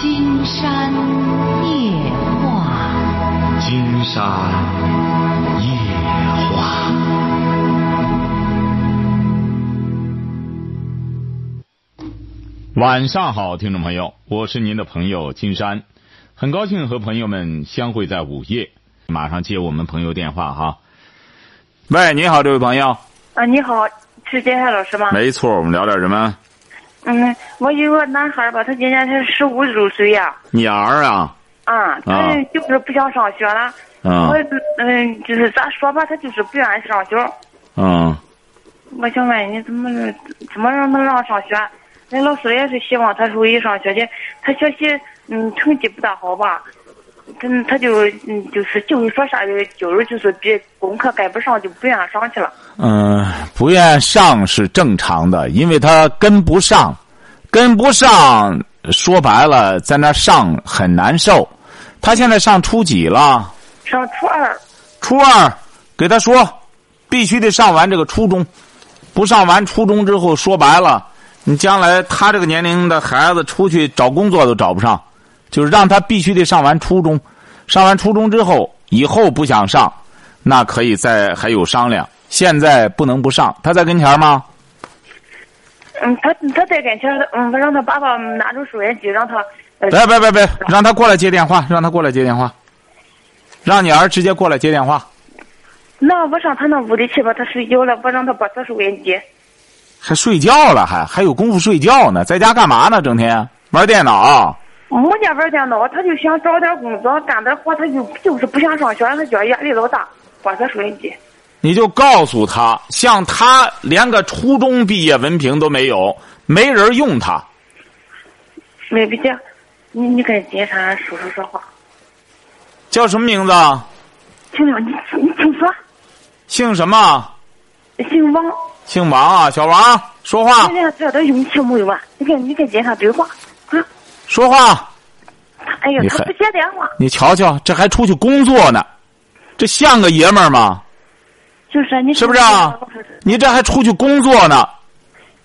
金山夜话，金山夜话。晚上好，听众朋友，我是您的朋友金山，很高兴和朋友们相会在午夜。马上接我们朋友电话哈。喂，你好，这位朋友。啊，你好，是金山老师吗？没错，我们聊点什么？嗯，我有个男孩吧，他今年才十五周岁呀。你儿啊？啊，他就是不想上学了。啊。我嗯，就是咋说吧，他就是不愿意上学。嗯。我想问你怎么怎么让他让上学？那老师也是希望他注意上学去。他学习嗯成绩不大好吧？他，他就嗯就是就是说啥的，就是就是比功课跟不上就不愿上去了。嗯，不愿上是正常的，因为他跟不上，跟不上，说白了，在那上很难受。他现在上初几了？上初二。初二，给他说，必须得上完这个初中，不上完初中之后，说白了，你将来他这个年龄的孩子出去找工作都找不上。就是让他必须得上完初中，上完初中之后，以后不想上，那可以再还有商量。现在不能不上，他在跟前吗？嗯，他他在跟前，嗯，我让他爸爸拿着收音机，让他。别别别别，让他过来接电话，让他过来接电话，让你儿直接过来接电话。那我上他那屋里去吧，他睡觉了，我让他拨他收音机。还睡觉了，还还有功夫睡觉呢？在家干嘛呢？整天玩电脑。没家玩电脑，他就想找点工作，干点活，他就就是不想上学，他觉得压力老大，把他收音机。你就告诉他，像他连个初中毕业文凭都没有，没人用他。没必要，你你跟警察叔叔说话。叫什么名字？姓你你请说。姓什么？姓王。姓王啊，小王，说话。今天这点勇气没有啊？你跟你跟警察对话啊。说话。哎呀，他不接电话。你瞧瞧，这还出去工作呢，这像个爷们儿吗？就是你是不是啊？你这还出去工作呢？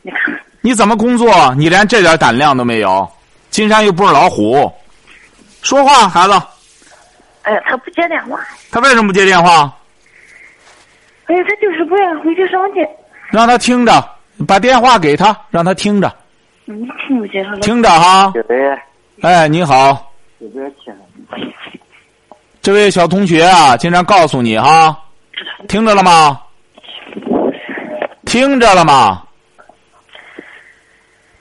你看，你怎么工作？你连这点胆量都没有。金山又不是老虎，说话，孩子。哎呀，他不接电话。他为什么不接电话？哎呀，他就是不愿意回去上去。让他听着，把电话给他，让他听着。你听不见听着哈。哎，你好。这位小同学啊，经常告诉你哈，听着了吗？听着了吗？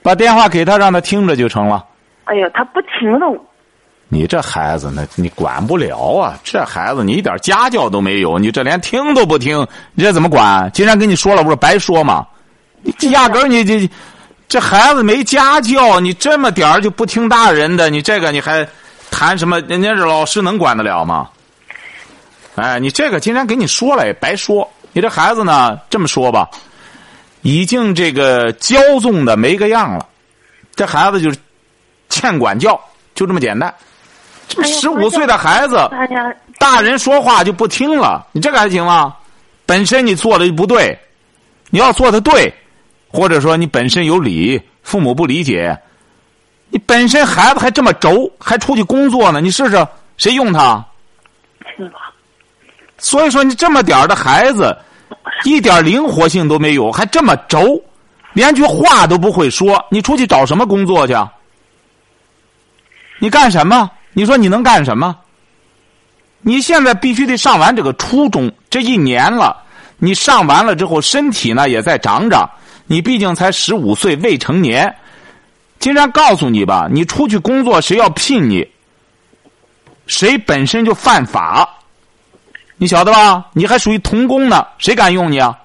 把电话给他，让他听着就成了。哎呀，他不听了。你这孩子呢，你管不了啊！这孩子你一点家教都没有，你这连听都不听，你这怎么管？既然跟你说了，不是白说吗？你压根儿你这。这孩子没家教，你这么点儿就不听大人的，你这个你还谈什么？人家这老师能管得了吗？哎，你这个今天给你说了也白说。你这孩子呢，这么说吧，已经这个骄纵的没个样了。这孩子就是欠管教，就这么简单。这十五岁的孩子，大人说话就不听了，你这个还行吗？本身你做的就不对，你要做的对。或者说你本身有理，父母不理解，你本身孩子还这么轴，还出去工作呢，你试试谁用他？所以说你这么点儿的孩子，一点灵活性都没有，还这么轴，连句话都不会说，你出去找什么工作去？你干什么？你说你能干什么？你现在必须得上完这个初中，这一年了，你上完了之后，身体呢也在长长。你毕竟才十五岁，未成年。金山告诉你吧，你出去工作，谁要聘你，谁本身就犯法，你晓得吧？你还属于童工呢，谁敢用你啊？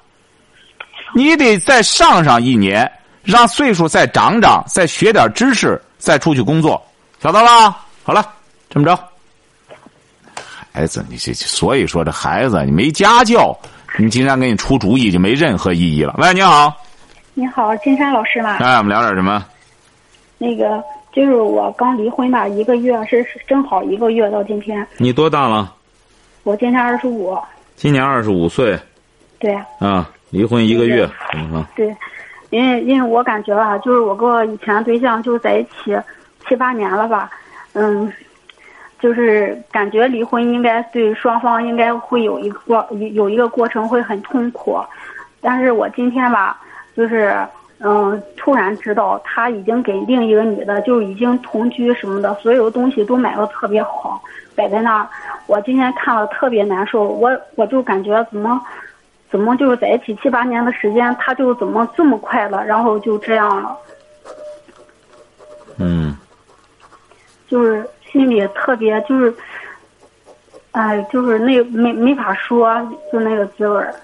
你得再上上一年，让岁数再长长，再学点知识，再出去工作，晓得吧？好了，这么着，孩子，你这所以说这孩子你没家教，你金山给你出主意就没任何意义了。喂，你好。你好，金山老师吗？哎，我们聊点什么？那个就是我刚离婚吧，一个月是正好一个月到今天。你多大了？我今年二十五。今年二十五岁。对。啊，离婚一个月，嗯对，因为因为我感觉吧，就是我跟我以前对象就是在一起七八年了吧，嗯，就是感觉离婚应该对双方应该会有一个过有一个过程会很痛苦，但是我今天吧，就是嗯，突然知道他已经给另一个女的就已经同居什么的，所有东西都买的特别好，摆在那儿。我今天看了特别难受，我我就感觉怎么。怎么就是在一起七八年的时间，他就怎么这么快了，然后就这样了。嗯。就是心里特别就是，哎，就是那没没法说，就那个滋味儿。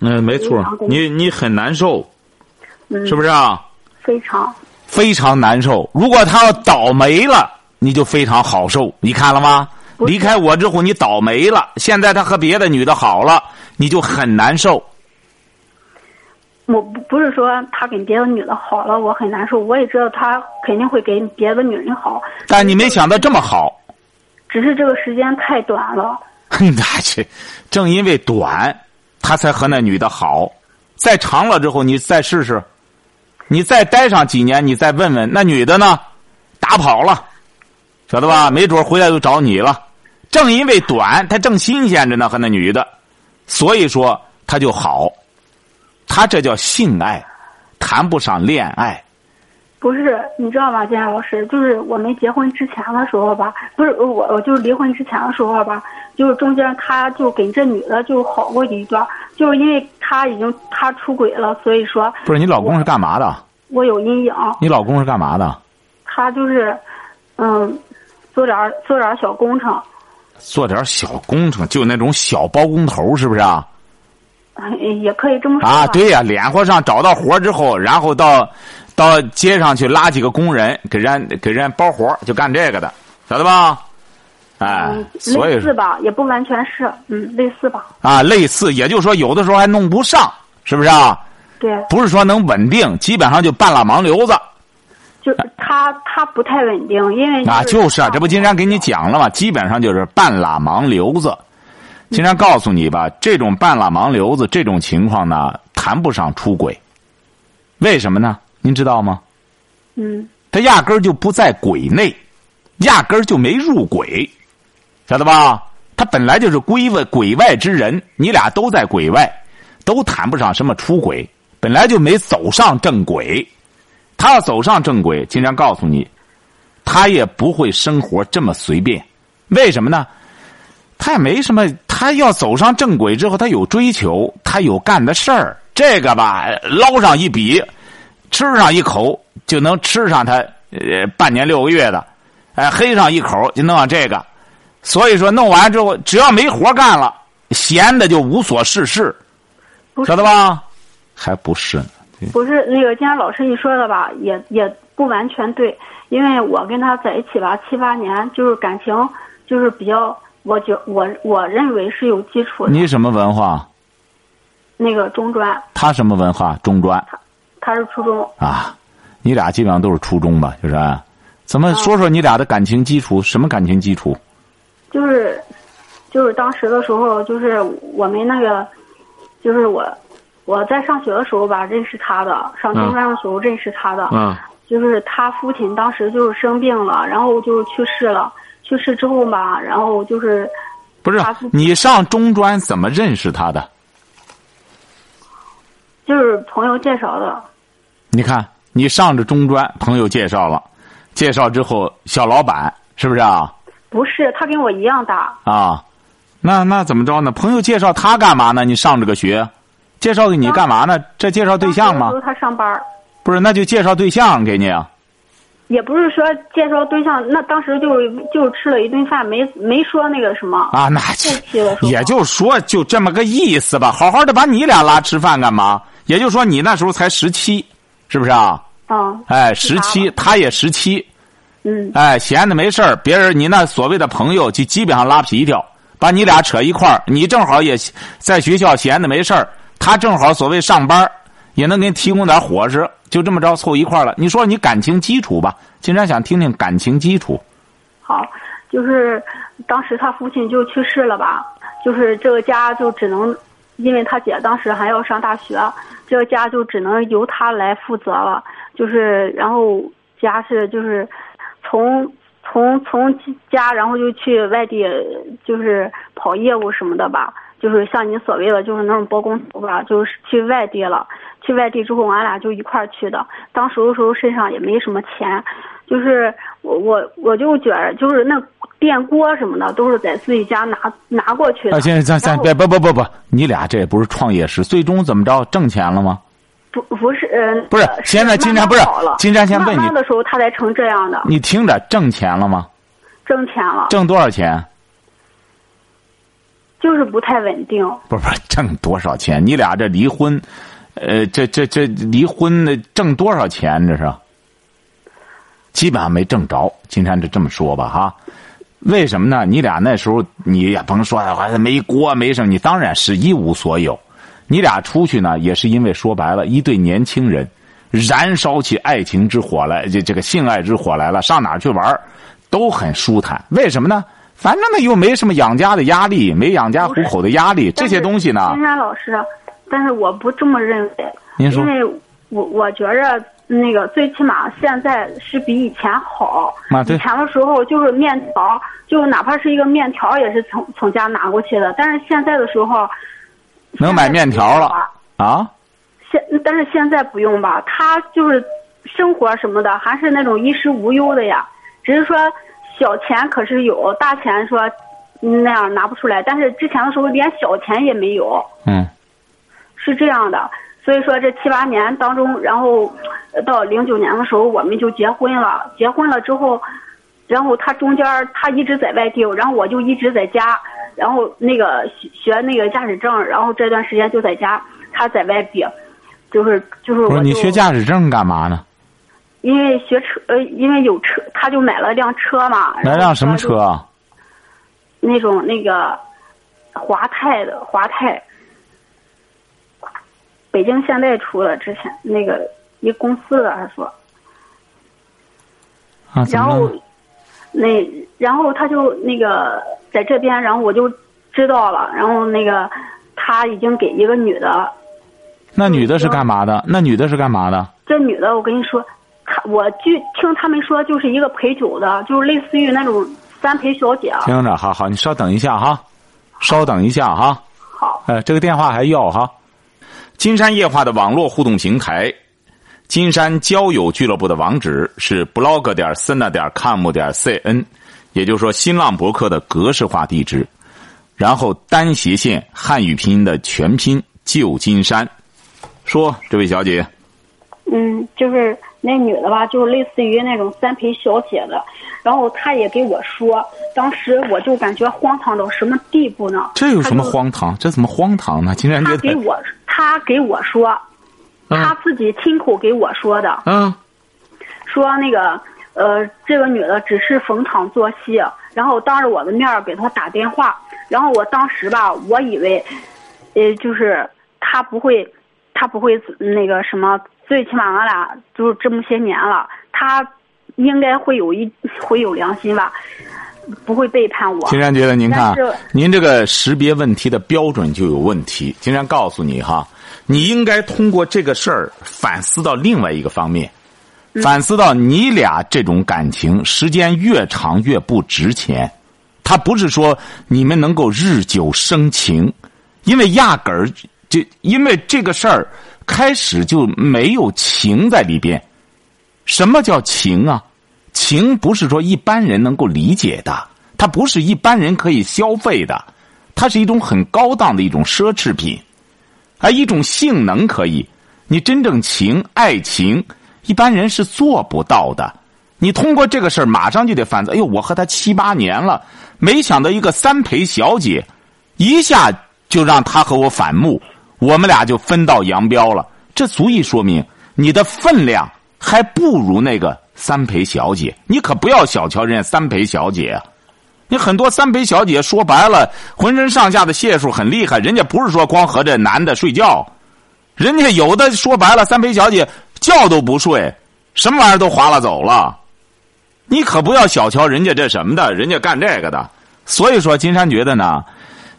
嗯，没错，你你很难受，是不是啊？非常。非常难受。如果他要倒霉了，你就非常好受。你看了吗？离开我之后，你倒霉了。现在他和别的女的好了。你就很难受。我不不是说他跟别的女的好了，我很难受。我也知道他肯定会跟别的女人好。但你没想到这么好。只是这个时间太短了。那去，正因为短，他才和那女的好。再长了之后，你再试试，你再待上几年，你再问问那女的呢？打跑了，晓得吧？没准回来又找你了。正因为短，他正新鲜着呢，和那女的。所以说他就好，他这叫性爱，谈不上恋爱。不是，你知道吗，金老师？就是我们结婚之前的时候吧，不是我，我就是离婚之前的时候吧，就是中间他就跟这女的就好过一段，就是因为他已经他出轨了，所以说。不是你老公是干嘛的？我有阴影。你老公是干嘛的？他就是，嗯，做点做点小工程。做点小工程，就那种小包工头，是不是啊？也可以这么说啊。对呀，脸活上找到活之后，然后到到街上去拉几个工人，给人给人包活，就干这个的，晓得吧？哎，所以类似吧，也不完全是，嗯，类似吧。啊，类似，也就是说，有的时候还弄不上，是不是啊？对。不是说能稳定，基本上就半拉盲流子。就他他不太稳定，因为啊，就是啊，这不金山给你讲了吗？基本上就是半拉盲流子。金山告诉你吧，这种半拉盲流子这种情况呢，谈不上出轨。为什么呢？您知道吗？嗯。他压根儿就不在鬼内，压根儿就没入鬼，晓得吧？他本来就是归外鬼外之人，你俩都在鬼外，都谈不上什么出轨，本来就没走上正轨。他要走上正轨，金山告诉你，他也不会生活这么随便。为什么呢？他也没什么。他要走上正轨之后，他有追求，他有干的事儿。这个吧，捞上一笔，吃上一口就能吃上他呃半年六个月的，哎，黑上一口就弄上这个。所以说，弄完之后，只要没活干了，闲的就无所事事，晓得吧？还不是。不是那个，今天老师你说的吧，也也不完全对，因为我跟他在一起吧七八年，就是感情就是比较，我觉我我认为是有基础的。你什么文化？那个中专。他什么文化？中专。他他是初中。啊，你俩基本上都是初中吧？就是，啊怎么说说你俩的感情基础？什么感情基础？就是，就是当时的时候，就是我们那个，就是我。我在上学的时候吧，认识他的；上中专的时候认识他的。嗯。就是他父亲当时就是生病了，然后就去世了。去世之后吧，然后就是。不是你上中专怎么认识他的？就是朋友介绍的。你看，你上着中专，朋友介绍了，介绍之后，小老板是不是啊？不是，他跟我一样大。啊，那那怎么着呢？朋友介绍他干嘛呢？你上这个学？介绍给你干嘛呢？这介绍对象吗？他上班不是，那就介绍对象给你啊。也不是说介绍对象，那当时就是就吃了一顿饭，没没说那个什么啊。那也就说就这么个意思吧。好好的把你俩拉吃饭干嘛？也就说你那时候才十七，是不是啊？啊。哎，十七，他也十七。嗯。哎，闲的没事儿，别人你那所谓的朋友就基本上拉皮条，把你俩扯一块儿。你正好也在学校闲的没事儿。他正好所谓上班也能给你提供点伙食，就这么着凑一块了。你说你感情基础吧？经常想听听感情基础。好，就是当时他父亲就去世了吧？就是这个家就只能，因为他姐当时还要上大学，这个家就只能由他来负责了。就是然后家是就是从从从家然后就去外地，就是跑业务什么的吧，就是像你所谓的就是那种包工头吧，就是去外地了。去外地之后，俺俩就一块儿去的。当时的时候身上也没什么钱，就是我我我就觉着就是那电锅什么的都是在自己家拿拿过去的。啊，行行行，别不不不不，你俩这也不是创业时，最终怎么着挣钱了吗？不不是，嗯，不是现在金山不是金山先问你，慢慢的时候他才成这样的。你听着，挣钱了吗？挣钱了。挣多少钱？就是不太稳定。不是不是，挣多少钱？你俩这离婚。呃，这这这离婚的挣多少钱？这是，基本上没挣着。金山就这么说吧，哈，为什么呢？你俩那时候你也甭说，没锅没什么，你当然是一无所有。你俩出去呢，也是因为说白了，一对年轻人燃烧起爱情之火来，这这个性爱之火来了，上哪去玩都很舒坦。为什么呢？反正呢又没什么养家的压力，没养家糊口的压力，这些东西呢。金山老师。但是我不这么认为，因为我我觉着那个最起码现在是比以前好。以前的时候就是面条，就哪怕是一个面条也是从从家拿过去的。但是现在的时候，能买面条了啊？现但是现在不用吧？他就是生活什么的还是那种衣食无忧的呀。只是说小钱可是有，大钱说那样拿不出来。但是之前的时候连小钱也没有。嗯。是这样的，所以说这七八年当中，然后到零九年的时候，我们就结婚了。结婚了之后，然后他中间他一直在外地，然后我就一直在家，然后那个学那个驾驶证，然后这段时间就在家，他在外地，就是就是。不是你学驾驶证干嘛呢？因为学车，呃，因为有车，他就买了辆车嘛。买辆什么车？那种那个华泰的华泰。北京现代出了之前那个一公司的，他说，啊，然后那然后他就那个在这边，然后我就知道了，然后那个他已经给一个女的，那女的是干嘛的？那女的是干嘛的？这女的，我跟你说，他我据听他们说，就是一个陪酒的，就是类似于那种三陪小姐。听着，好好，你稍等一下哈，稍等一下哈。好。哎，这个电话还要哈。金山夜话的网络互动平台，金山交友俱乐部的网址是 blog 点 sina 点 com 点 cn，也就是说新浪博客的格式化地址。然后单斜线汉语拼音的全拼旧金山。说，这位小姐。嗯，就是那女的吧，就是类似于那种三陪小姐的。然后她也给我说，当时我就感觉荒唐到什么地步呢？这有什么荒唐？这怎么荒唐呢？竟然觉得。给我。她给我说，她自己亲口给我说的。嗯，说那个呃，这个女的只是逢场作戏，然后当着我的面给她打电话。然后我当时吧，我以为，呃，就是她不会，她不会那个什么，最起码俺俩就是这么些年了，他应该会有一会有良心吧。不会背叛我。金山觉得，您看，您这个识别问题的标准就有问题。金山告诉你哈，你应该通过这个事儿反思到另外一个方面，反思到你俩这种感情时间越长越不值钱。他不是说你们能够日久生情，因为压根儿就因为这个事儿开始就没有情在里边。什么叫情啊？情不是说一般人能够理解的，它不是一般人可以消费的，它是一种很高档的一种奢侈品，而一种性能可以。你真正情爱情，一般人是做不到的。你通过这个事儿，马上就得反思。哎呦，我和他七八年了，没想到一个三陪小姐，一下就让他和我反目，我们俩就分道扬镳了。这足以说明你的分量还不如那个。三陪小姐，你可不要小瞧人家三陪小姐。你很多三陪小姐说白了，浑身上下的解数很厉害。人家不是说光和这男的睡觉，人家有的说白了，三陪小姐觉都不睡，什么玩意儿都划拉走了。你可不要小瞧人家这什么的，人家干这个的。所以说，金山觉得呢，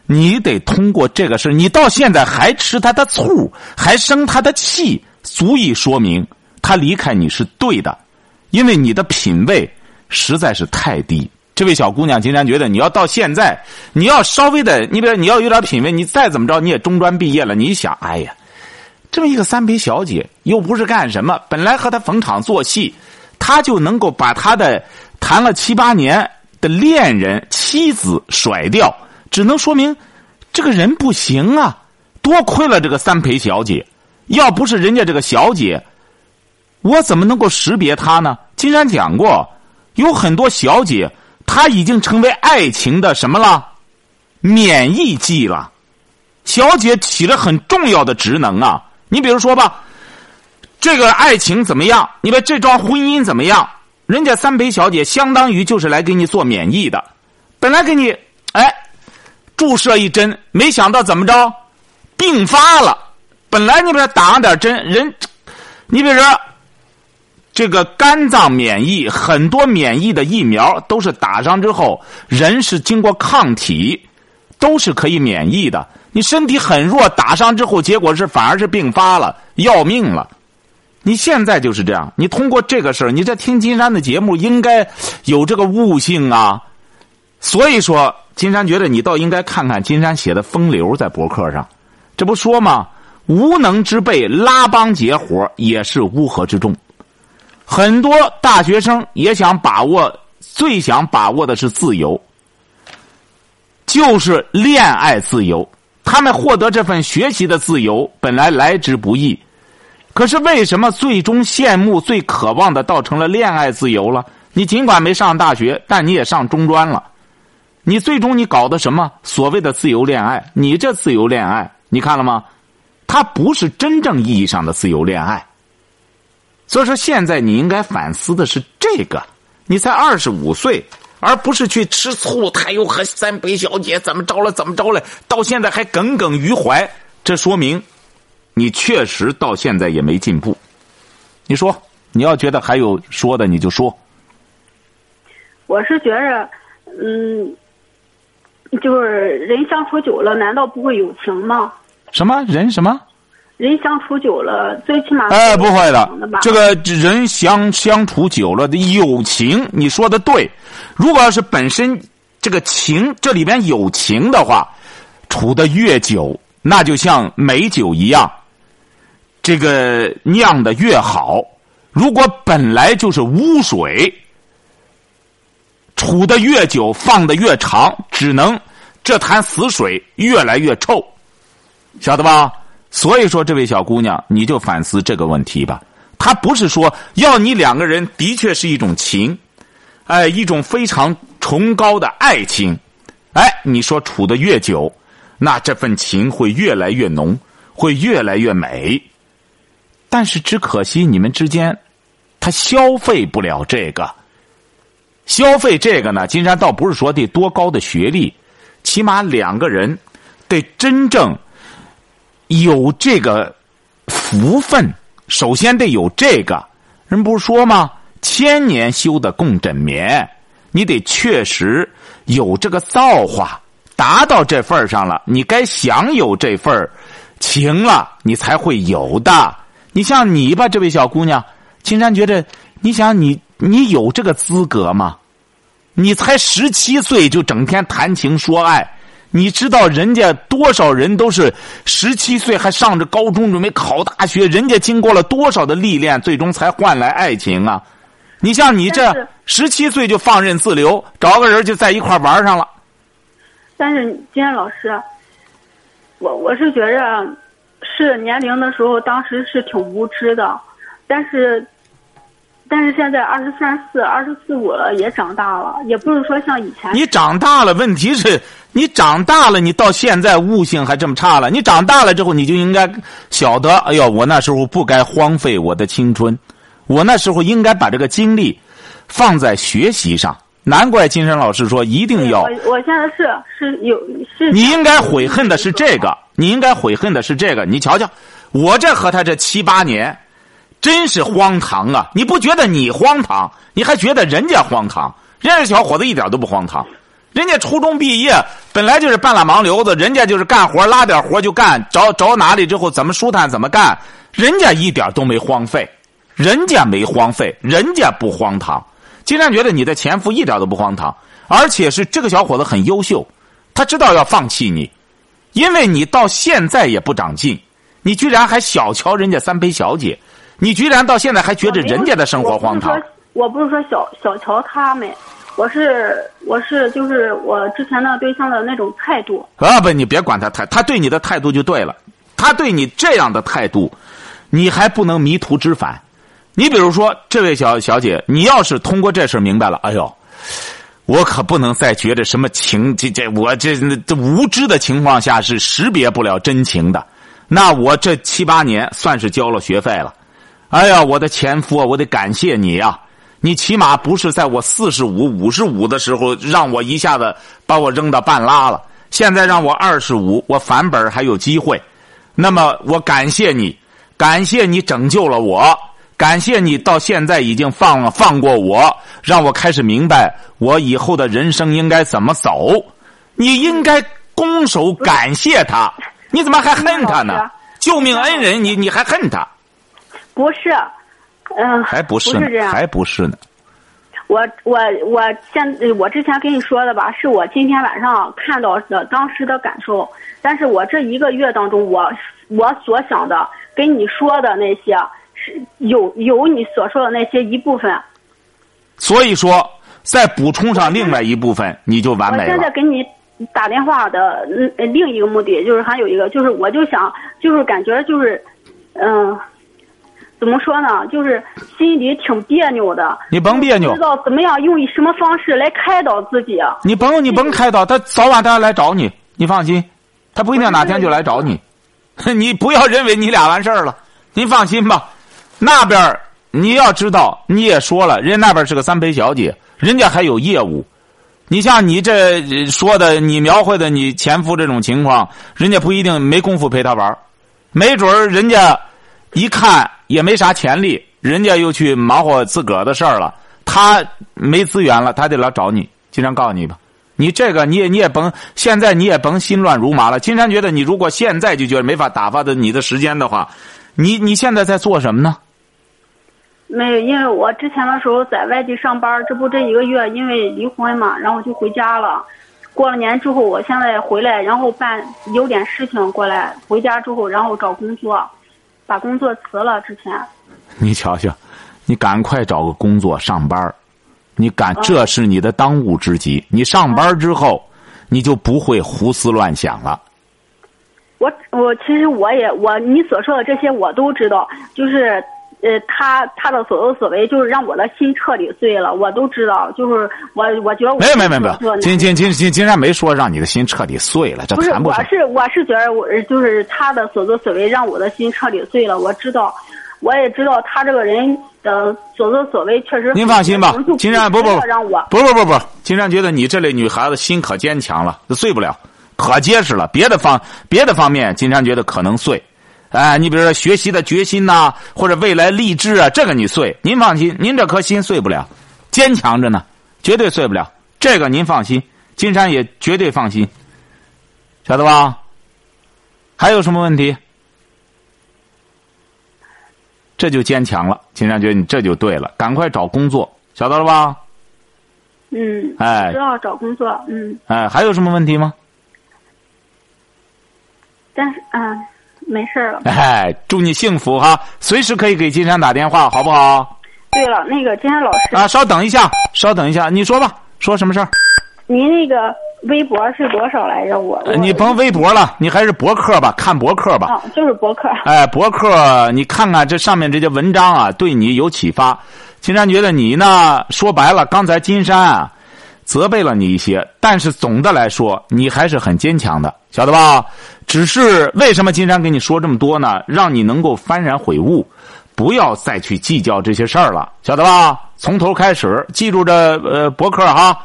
你得通过这个事你到现在还吃他的醋，还生他的气，足以说明他离开你是对的。因为你的品味实在是太低。这位小姑娘，金山觉得你要到现在，你要稍微的，你比如你要有点品位，你再怎么着，你也中专毕业了，你想，哎呀，这么一个三陪小姐，又不是干什么，本来和她逢场作戏，她就能够把她的谈了七八年的恋人妻子甩掉，只能说明这个人不行啊！多亏了这个三陪小姐，要不是人家这个小姐，我怎么能够识别她呢？金山讲过，有很多小姐。她已经成为爱情的什么了？免疫剂了。小姐起了很重要的职能啊！你比如说吧，这个爱情怎么样？你把这桩婚姻怎么样？人家三陪小姐相当于就是来给你做免疫的，本来给你哎注射一针，没想到怎么着，并发了。本来你给他打上点针，人你比如说。这个肝脏免疫很多免疫的疫苗都是打上之后，人是经过抗体，都是可以免疫的。你身体很弱，打上之后结果是反而是并发了，要命了。你现在就是这样，你通过这个事儿，你这听金山的节目应该有这个悟性啊。所以说，金山觉得你倒应该看看金山写的风流在博客上，这不说吗？无能之辈拉帮结伙也是乌合之众。很多大学生也想把握，最想把握的是自由，就是恋爱自由。他们获得这份学习的自由本来来之不易，可是为什么最终羡慕、最渴望的倒成了恋爱自由了？你尽管没上大学，但你也上中专了。你最终你搞的什么所谓的自由恋爱？你这自由恋爱，你看了吗？它不是真正意义上的自由恋爱。所以说，现在你应该反思的是这个。你才二十五岁，而不是去吃醋。他又和三北小姐怎么着了？怎么着了？到现在还耿耿于怀，这说明你确实到现在也没进步。你说，你要觉得还有说的，你就说。我是觉着，嗯，就是人相处久了，难道不会有情吗？什么人？什么？人相处久了，最起码哎，不会的。这个人相相处久了的友情，你说的对。如果要是本身这个情这里边有情的话，处的越久，那就像美酒一样，这个酿的越好。如果本来就是污水，处的越久，放的越长，只能这潭死水越来越臭，晓得吧？所以说，这位小姑娘，你就反思这个问题吧。他不是说要你两个人的确是一种情，哎，一种非常崇高的爱情。哎，你说处的越久，那这份情会越来越浓，会越来越美。但是只可惜你们之间，他消费不了这个。消费这个呢，金山倒不是说得多高的学历，起码两个人得真正。有这个福分，首先得有这个。人不是说吗？千年修的共枕眠，你得确实有这个造化，达到这份上了，你该享有这份情了，你才会有的。你像你吧，这位小姑娘，金山觉得，你想你你有这个资格吗？你才十七岁就整天谈情说爱。你知道人家多少人都是十七岁还上着高中准备考大学，人家经过了多少的历练，最终才换来爱情啊！你像你这十七岁就放任自流，找个人就在一块玩上了。但是今天老师，我我是觉着是年龄的时候，当时是挺无知的，但是。但是现在二十三四、二十四五了，也长大了，也不是说像以前。你长大了，问题是你长大了，你到现在悟性还这么差了。你长大了之后，你就应该晓得，哎呦，我那时候不该荒废我的青春，我那时候应该把这个精力放在学习上。难怪金山老师说一定要。我我现在是是有是。你应该悔恨的是这个，你应该悔恨的是这个。你瞧瞧，我这和他这七八年。真是荒唐啊！你不觉得你荒唐？你还觉得人家荒唐？人家小伙子一点都不荒唐，人家初中毕业本来就是半拉盲流子，人家就是干活拉点活就干，找找哪里之后怎么舒坦怎么干，人家一点都没荒废，人家没荒废，人家不荒唐。金山觉得你的前夫一点都不荒唐，而且是这个小伙子很优秀，他知道要放弃你，因为你到现在也不长进，你居然还小瞧人家三陪小姐，你居然到现在还觉得人家的生活荒唐。我不是说小小瞧他们，我是我是就是我之前的对象的那种态度。啊不，你别管他态，他对你的态度就对了，他对你这样的态度，你还不能迷途知返。你比如说，这位小小姐，你要是通过这事明白了，哎呦，我可不能再觉得什么情，这这我这这无知的情况下是识别不了真情的，那我这七八年算是交了学费了。哎呀，我的前夫啊，我得感谢你呀！你起码不是在我四十五、五十五的时候让我一下子把我扔到半拉了，现在让我二十五，我返本还有机会。那么我感谢你，感谢你拯救了我。感谢你到现在已经放放过我，让我开始明白我以后的人生应该怎么走。你应该拱手感谢他，你怎么还恨他呢？救命恩人，你你还恨他？不是，嗯，还不是呢，还不是呢。我我我现我之前跟你说的吧，是我今天晚上看到的当时的感受。但是我这一个月当中，我我所想的跟你说的那些。是有有你所说的那些一部分，所以说再补充上另外一部分，你就完美了。我现在给你打电话的另一个目的就是还有一个就是我就想就是感觉就是嗯，怎么说呢？就是心里挺别扭的。你甭别扭，知道怎么样用什么方式来开导自己？你甭你甭开导他，早晚他要来找你，你放心，他不一定哪天就来找你。你不要认为你俩完事儿了，您放心吧。那边你要知道，你也说了，人家那边是个三陪小姐，人家还有业务。你像你这说的，你描绘的你前夫这种情况，人家不一定没工夫陪他玩没准儿人家一看也没啥潜力，人家又去忙活自个儿的事儿了。他没资源了，他得来找你。金山告诉你吧，你这个你也你也甭现在你也甭心乱如麻了。金山觉得你如果现在就觉得没法打发的你的时间的话，你你现在在做什么呢？没有，因为我之前的时候在外地上班，这不这一个月因为离婚嘛，然后就回家了。过了年之后，我现在回来，然后办有点事情过来，回家之后，然后找工作，把工作辞了。之前，你瞧瞧，你赶快找个工作上班你赶这是你的当务之急。你上班之后，你就不会胡思乱想了。我我其实我也我你所说的这些我都知道，就是。呃，他他的所作所为就是让我的心彻底碎了，我都知道。就是我，我觉得没有没有没有，金金金金金山没说让你的心彻底碎了，这谈不上。我是我是觉得我就是他的所作所为让我的心彻底碎了。我知道，我也知道他这个人的所作所为确实。您放心吧，金山不不让我不不不不，金山觉得你这类女孩子心可坚强了，碎不了，可结实了。别的方别的方面，金山觉得可能碎。哎，你比如说学习的决心呐，或者未来励志啊，这个你碎，您放心，您这颗心碎不了，坚强着呢，绝对碎不了。这个您放心，金山也绝对放心，晓得吧？还有什么问题？这就坚强了，金山觉得你这就对了，赶快找工作，晓得了吧？嗯。哎。知道找工作，嗯。哎，还有什么问题吗？但是，嗯。没事了。哎，祝你幸福哈！随时可以给金山打电话，好不好？对了，那个金山老师啊，稍等一下，稍等一下，你说吧，说什么事儿？您那个微博是多少来着？我你甭微博了，你还是博客吧，看博客吧。哦，就是博客。哎，博客，你看看这上面这些文章啊，对你有启发。金山觉得你呢，说白了，刚才金山啊。责备了你一些，但是总的来说，你还是很坚强的，晓得吧？只是为什么金山跟你说这么多呢？让你能够幡然悔悟，不要再去计较这些事儿了，晓得吧？从头开始，记住这呃博客哈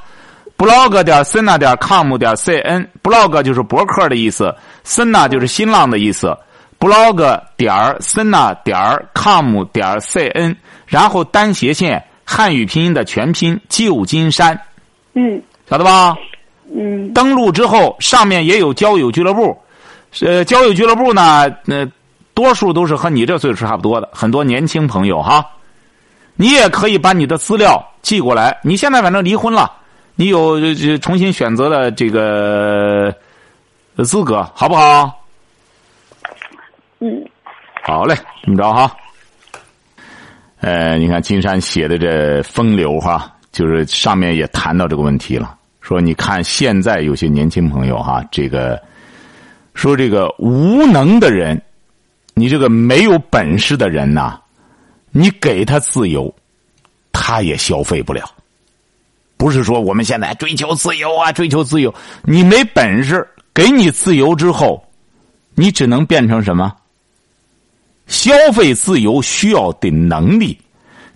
，blog 点 sina 点 com 点 cn，blog 就是博客的意思，sina 就是新浪的意思，blog 点 sina 点 com 点 cn，然后单斜线汉语拼音的全拼旧金山。嗯，晓得吧？嗯，登录之后上面也有交友俱乐部，呃，交友俱乐部呢，那多数都是和你这岁数差不多的，很多年轻朋友哈。你也可以把你的资料寄过来。你现在反正离婚了，你有重新选择的这个资格，好不好？嗯，好嘞，这么着哈。呃，你看金山写的这风流哈，就是上面也谈到这个问题了。说你看现在有些年轻朋友哈，这个说这个无能的人，你这个没有本事的人呐，你给他自由，他也消费不了。不是说我们现在追求自由啊，追求自由，你没本事，给你自由之后，你只能变成什么？消费自由需要的能力，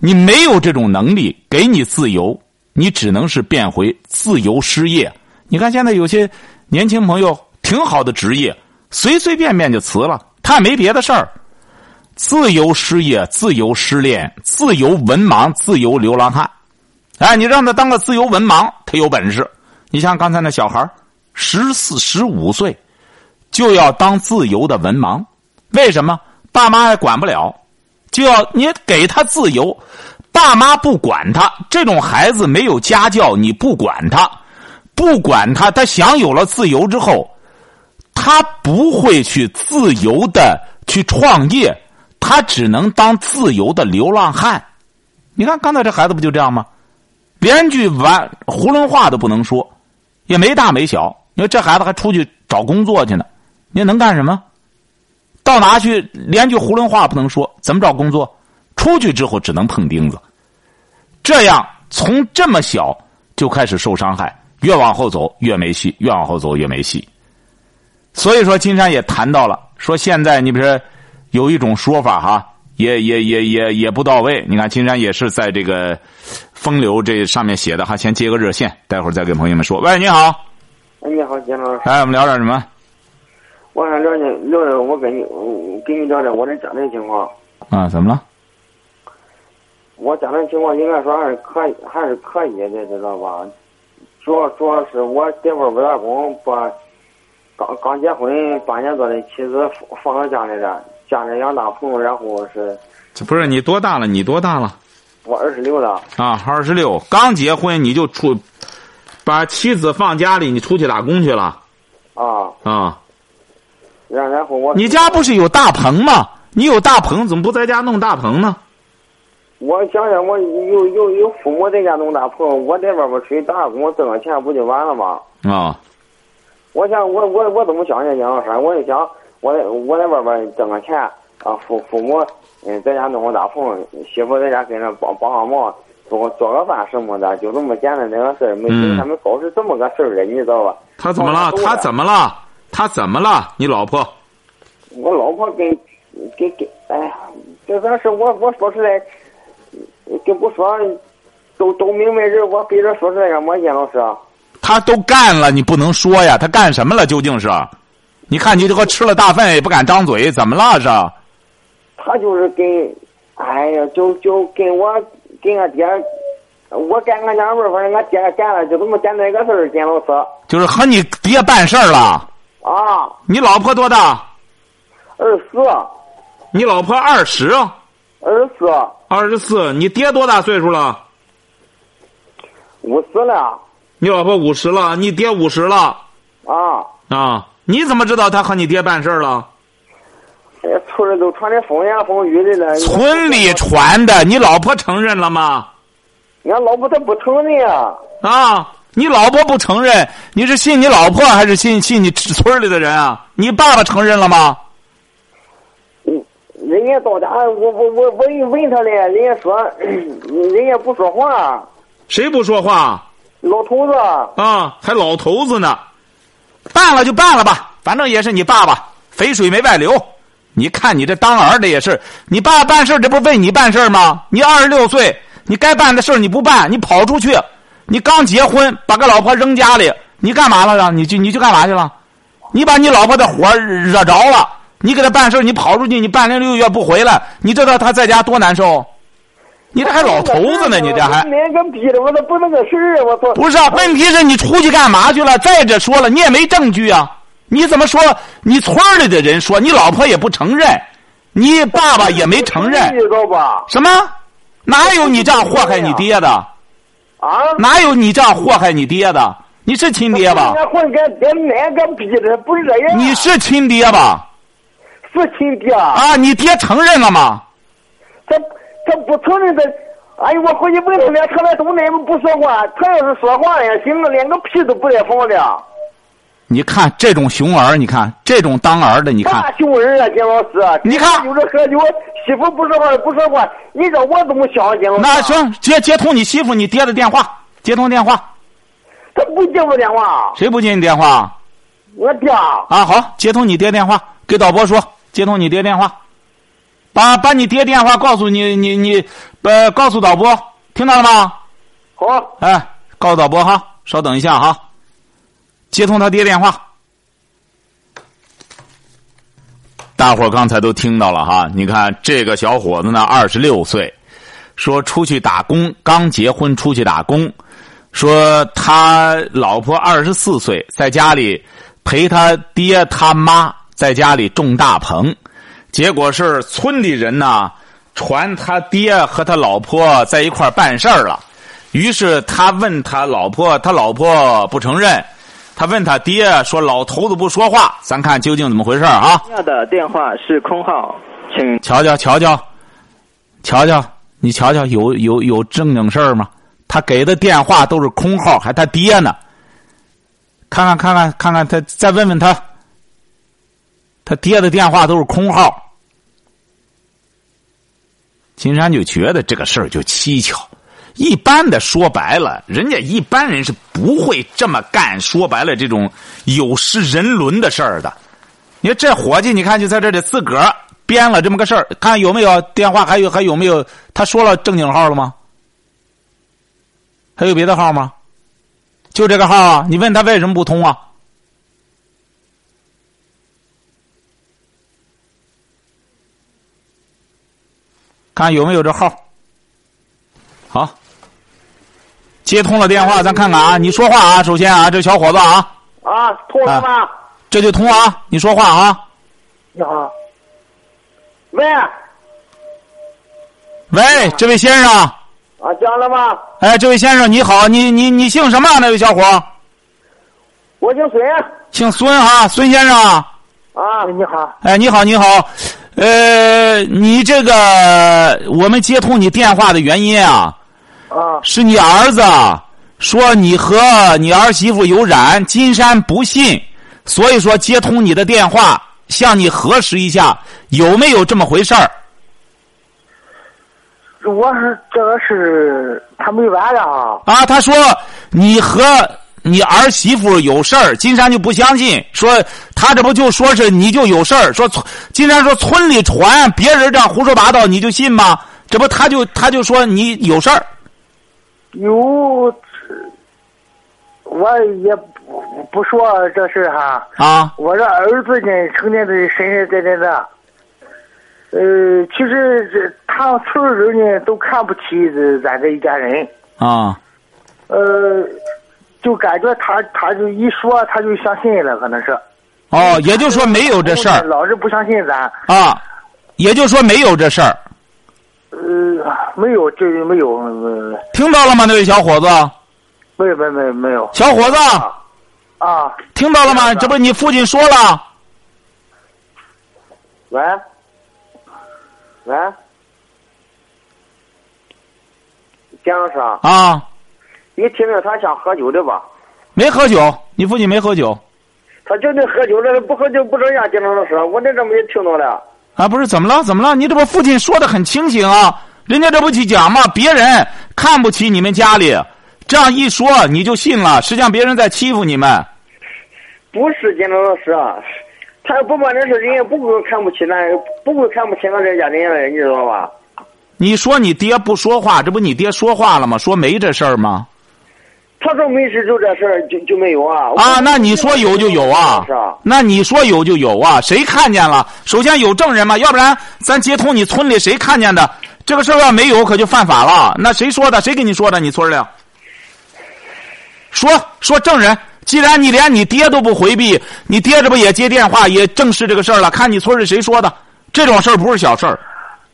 你没有这种能力，给你自由，你只能是变回自由失业。你看现在有些年轻朋友挺好的职业，随随便便就辞了，他也没别的事儿。自由失业、自由失恋、自由文盲、自由流浪汉，哎，你让他当个自由文盲，他有本事。你像刚才那小孩十四、十五岁就要当自由的文盲，为什么？爸妈也管不了，就要你给他自由，爸妈不管他。这种孩子没有家教，你不管他，不管他，他享有了自由之后，他不会去自由的去创业，他只能当自由的流浪汉。你看刚才这孩子不就这样吗？连句完囫囵话都不能说，也没大没小。你说这孩子还出去找工作去呢，你能干什么？到哪去？连句囫囵话不能说，怎么找工作？出去之后只能碰钉子。这样从这么小就开始受伤害，越往后走越没戏，越往后走越没戏。所以说，金山也谈到了，说现在你比如说有一种说法哈，也也也也也不到位。你看，金山也是在这个风流这上面写的哈。先接个热线，待会儿再给朋友们说。喂，你好。哎，你好，金老师。哎，我们聊点什么？我想了解了解，我跟你，跟你聊聊我的家庭情况。啊，怎么了？我家庭情况应该说还是可以，还是可以的，知道吧？主要主要是我在外边打工，把刚刚结婚半年多的妻子放放到家里了，家里养大朋友，然后是。不是你多大了？你多大了？我二十六了。啊，二十六，刚结婚你就出，把妻子放家里，你出去打工去了。啊。啊。然然后我。你家不是有大棚吗？你有大棚，怎么不在家弄大棚呢？我想想，我有有有父母在家弄大棚，我在外边出去打工挣个钱不就完了吗？啊！我想，我我我怎么想呢，杨老师，我就想，我在我在外边挣个钱啊，父父母嗯在家弄个大棚，媳妇在家跟着帮帮帮忙，做做个饭什么的，就这么简单那个事儿，没听他们搞是这么个事儿的，你知道吧？他怎么了？他怎么了？他怎么了？你老婆？我老婆跟跟跟，哎呀，这件事我我说出来。就不说，都都明白人，我逼着说出来干嘛？叶老师，他都干了，你不能说呀？他干什么了？究竟是？你看你这个吃了大粪也不敢张嘴，怎么了？是？他就是跟，哎呀，就就跟我跟俺爹，我干俺娘们儿，反正俺爹干了，就这么简单一个事儿，金老师。就是和你爹办事儿了。啊。你老婆多大？二十四。你老婆二十。二十四。二十四，你爹多大岁数了？五十了。你老婆五十了，你爹五十了。啊啊！你怎么知道他和你爹办事了？村里都传的风言风语的了。村里传的，你老婆承认了吗？俺老婆她不承认啊。啊！你老婆不承认，你是信你老婆还是信信你村里的人啊？你爸爸承认了吗？人家到家，我我我我一问他嘞，人家说，人家不说话。谁不说话？老头子。啊，还老头子呢。办了就办了吧，反正也是你爸爸，肥水没外流。你看你这当儿的也是，你爸办事这不为你办事吗？你二十六岁，你该办的事你不办，你跑出去，你刚结婚把个老婆扔家里，你干嘛了呢？你去你去干嘛去了？你把你老婆的火惹着了。你给她办事你跑出去，你半年六个月不回来，你知道她在家多难受？你这还老头子呢，你这还？逼的，我这不那个事儿，我操！不是，问题是你出去干嘛去了？再者说了，你也没证据啊！你怎么说？你村里的人说，你老婆也不承认，你爸爸也没承认，知道吧？什么？哪有你这样祸害你爹的？啊？哪有你这样祸害你爹的？你是亲爹吧？混跟跟奶个逼的？不是这样。你是亲爹吧？是亲爹。啊，你爹承认了吗？他他不承认的。哎呦，我回去问他俩，他俩都那么不说话。他要是说话也，行了，连个屁都不带放的。你看这种熊儿，你看这种当儿的，你看。啥熊儿啊，金老师？你看，就是喝酒，媳妇不说话不说话，你让我怎么想？金老师。那行，接接通你媳妇你爹的电话，接通电话。他不接我电话。谁不接你电话？我爹。啊，好，接通你爹电话，给导播说接通你爹电话。把把你爹电话告诉你，你你呃，告诉导播，听到了吗？好。哎，告诉导播哈，稍等一下哈，接通他爹电话。大伙儿刚才都听到了哈，你看这个小伙子呢，二十六岁，说出去打工，刚结婚出去打工，说他老婆二十四岁，在家里陪他爹他妈在家里种大棚。结果是村里人呢传他爹和他老婆在一块办事儿了，于是他问他老婆，他老婆不承认，他问他爹说：“老头子不说话，咱看究竟怎么回事啊？”要的电话是空号，请瞧瞧瞧瞧，瞧瞧你瞧瞧有有有正经事儿吗？他给的电话都是空号，还他爹呢。看看看看看看他，再问问他。他爹的电话都是空号，金山就觉得这个事儿就蹊跷。一般的说白了，人家一般人是不会这么干。说白了，这种有失人伦的事儿的。你说这伙计，你看就在这里自个儿编了这么个事儿，看有没有电话，还有还有没有？他说了正经号了吗？还有别的号吗？就这个号啊？你问他为什么不通啊？看有没有这号？好，接通了电话，咱看看啊。你说话啊，首先啊，这小伙子啊。啊，通了吗？这就通啊，你说话啊。你好。喂。喂，这位先生。啊，讲了吗？哎，这位先生你好，你你你姓什么？那位小伙。我姓孙。姓孙啊，孙先生。啊，你好。哎，你好，你好。呃，你这个我们接通你电话的原因啊，啊，是你儿子说你和你儿媳妇有染，金山不信，所以说接通你的电话，向你核实一下有没有这么回事儿。我是这个事他没完了啊！啊，他说你和。你儿媳妇有事儿，金山就不相信，说他这不就说是你就有事儿，说金山说村里传别人这样胡说八道，你就信吗？这不他就他就说你有事儿，有，我也不不说这事哈。啊，我这儿子呢，成天的神神在在的，呃，其实这他村里人呢都看不起咱这一家人。啊，呃。就感觉他，他就一说，他就相信了，可能是。哦，也就是说没有这事儿。老是不相信咱。啊，也就是说没有这事儿。呃，没有，这没有。听到了吗，那位小伙子？没有，没没没有。小伙子。啊。听到了吗？这不你父亲说了。喂。喂。蒋老师。啊。你听着，他想喝酒的吧？没喝酒，你父亲没喝酒。他就那喝酒，这不喝酒不这样。金老师，我这这么也听到了。啊，不是怎么了？怎么了？你这不父亲说的很清醒啊？人家这不去讲吗？别人看不起你们家里，这样一说你就信了。实际上别人在欺负你们。不是金老师，啊他不管这事，人家不会看不起咱，不会看不起俺这家人的，你知道吧？你说你爹不说话，这不你爹说话了吗？说没这事儿吗？他说没事，就这事儿就就没有啊。啊，那你说有就有啊？是啊。那你说有就有啊？谁看见了？首先有证人嘛，要不然咱接通你村里谁看见的？这个事儿要没有，可就犯法了。那谁说的？谁跟你说的？你村里？说说证人。既然你连你爹都不回避，你爹这不也接电话也证实这个事儿了？看你村里谁说的？这种事儿不是小事儿。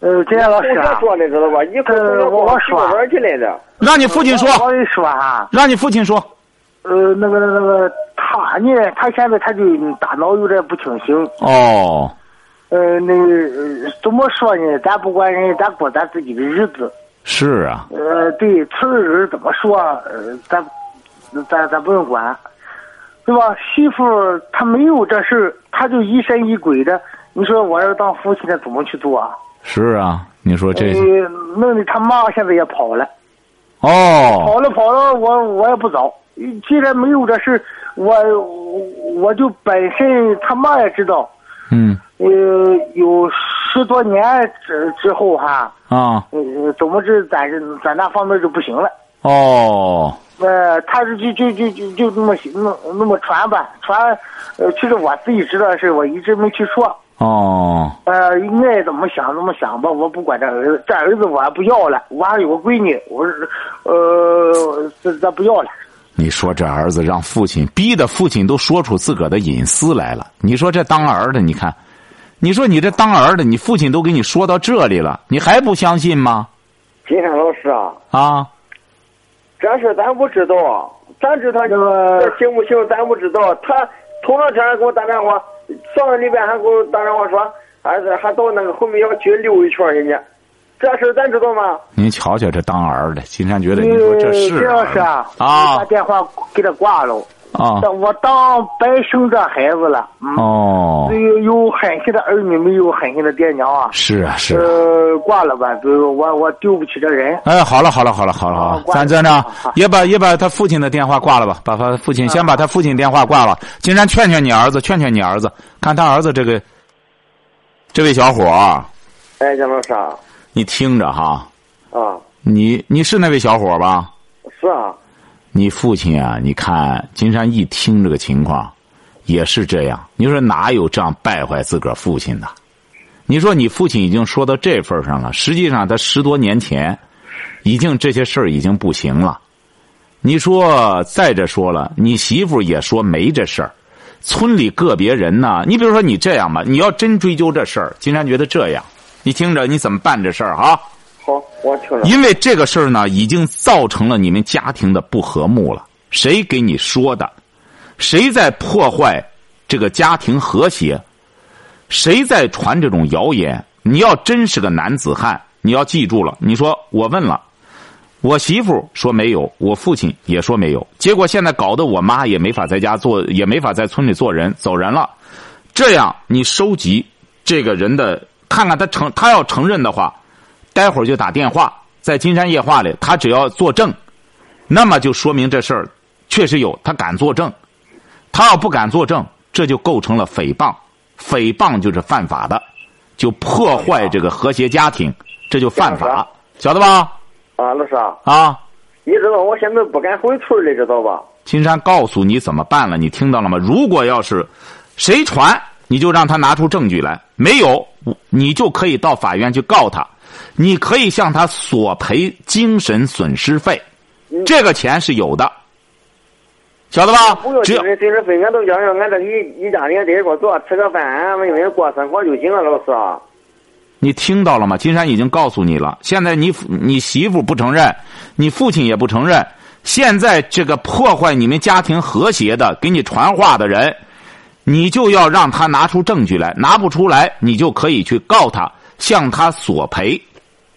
呃，今天老师啊，说的知道吧？一会呃儿我我说玩去来的。让你父亲说，我跟你说哈，让你父亲说。呃，那个那个他呢，他现在他就大脑有点不清醒。哦，呃，那个呃怎么说呢？咱不管人，咱过咱自己的日子。是啊，呃，对，词儿怎么说？呃，咱咱咱不用管，对吧？媳妇儿她没有这事儿，她就疑神疑鬼的。你说我要当父亲的怎么去做啊？是啊，你说这呃，弄得他妈现在也跑了，哦，跑了跑了，我我也不找。既然没有这事，我我就本身他妈也知道，嗯呃，有十多年之之后哈，啊呃，怎么着咱这咱那方面就不行了。哦，呃，他是就就就就就那么那那么传吧，传，呃，其实我自己知道的事，我一直没去说。哦，呃，爱怎么想怎么想吧，我不管这儿子，这儿子我还不要了，我还有个闺女，我是，呃，这这不要了。你说这儿子让父亲逼的父亲都说出自个儿的隐私来了，你说这当儿的，你看，你说你这当儿的，你父亲都给你说到这里了，你还不相信吗？金山老师啊，啊，这事咱不知道，咱知道这行不行？咱不知道。他头两天还给我打电话，上个礼拜还给我打电话说，儿子还到那个后面要去溜一圈人家。这事咱知道吗？您瞧瞧这当儿的，金山觉得你说这是这要是啊，啊把电话给他挂了。啊我当白生这孩子了。嗯、哦，有有狠心的儿女，没有狠心的爹娘啊。是啊是啊。呃，挂了吧，就是我我丢不起这人。哎，好了好了好了好了好了，咱这呢也把也把他父亲的电话挂了吧，把他父亲先把他父亲电话挂了。金山劝劝你儿子，劝劝你儿子，看他儿子这个这位小伙儿，哎，姜老师啊，你听着哈，啊，你你是那位小伙儿吧？是啊，你父亲啊，你看金山一听这个情况，也是这样。你说哪有这样败坏自个儿父亲的？你说你父亲已经说到这份上了，实际上他十多年前，已经这些事儿已经不行了。你说再者说了，你媳妇也说没这事儿，村里个别人呢，你比如说你这样吧，你要真追究这事儿，金山觉得这样，你听着你怎么办这事儿哈？我听着。因为这个事儿呢，已经造成了你们家庭的不和睦了。谁给你说的？谁在破坏这个家庭和谐？谁在传这种谣言？你要真是个男子汉，你要记住了。你说我问了，我媳妇说没有，我父亲也说没有，结果现在搞得我妈也没法在家做，也没法在村里做人，走人了。这样，你收集这个人的，看看他承，他要承认的话。待会儿就打电话，在金山夜话里，他只要作证，那么就说明这事儿确实有，他敢作证。他要不敢作证，这就构成了诽谤，诽谤就是犯法的，就破坏这个和谐家庭，这就犯法，晓得吧？啊，老师啊，啊，你知道我现在不敢回村里，知道吧？金山告诉你怎么办了，你听到了吗？如果要是谁传，你就让他拿出证据来，没有，你就可以到法院去告他。你可以向他索赔精神损失费，这个钱是有的，晓得吧？不要精神损失费，俺都想想，俺这一一家人在一块坐吃个饭，俺们人过生活就行了，老师啊。你听到了吗？金山已经告诉你了。现在你你媳妇不承认，你父亲也不承认。现在这个破坏你们家庭和谐的，给你传话的人，你就要让他拿出证据来，拿不出来，你就可以去告他，向他索赔。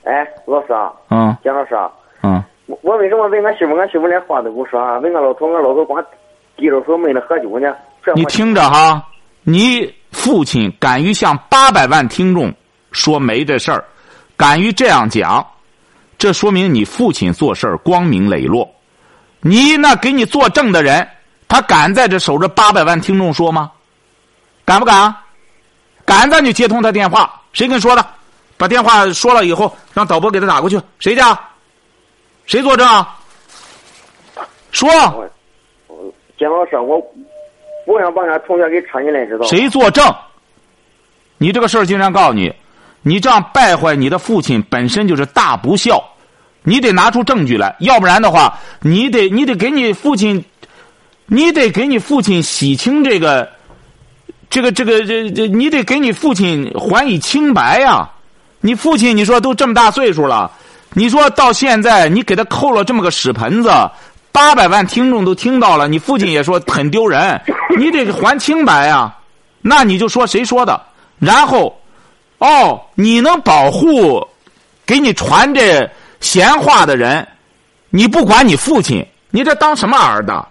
哎，老师啊，嗯，姜老师啊，嗯，我我为什么问俺媳妇，俺媳妇连话都不说啊？问俺老头，俺老头光低着头闷着喝酒呢。你听着哈，你父亲敢于向八百万听众说没这事儿，敢于这样讲，这说明你父亲做事儿光明磊落。你那给你作证的人，他敢在这守着八百万听众说吗？敢不敢？敢咱就接通他电话。谁跟你说的？把电话说了以后，让导播给他打过去。谁家？谁作证？说。姜老师，我我想把俺同学给扯进来，知道吗？谁作证？你这个事儿，经常告诉你，你这样败坏你的父亲，本身就是大不孝。你得拿出证据来，要不然的话，你得你得给你父亲，你得给你父亲洗清这个，这个这个这这，你得给你父亲还以清白呀、你父亲，你说都这么大岁数了，你说到现在你给他扣了这么个屎盆子，八百万听众都听到了，你父亲也说很丢人，你得还清白呀。那你就说谁说的？然后，哦，你能保护给你传这闲话的人，你不管你父亲，你这当什么儿的？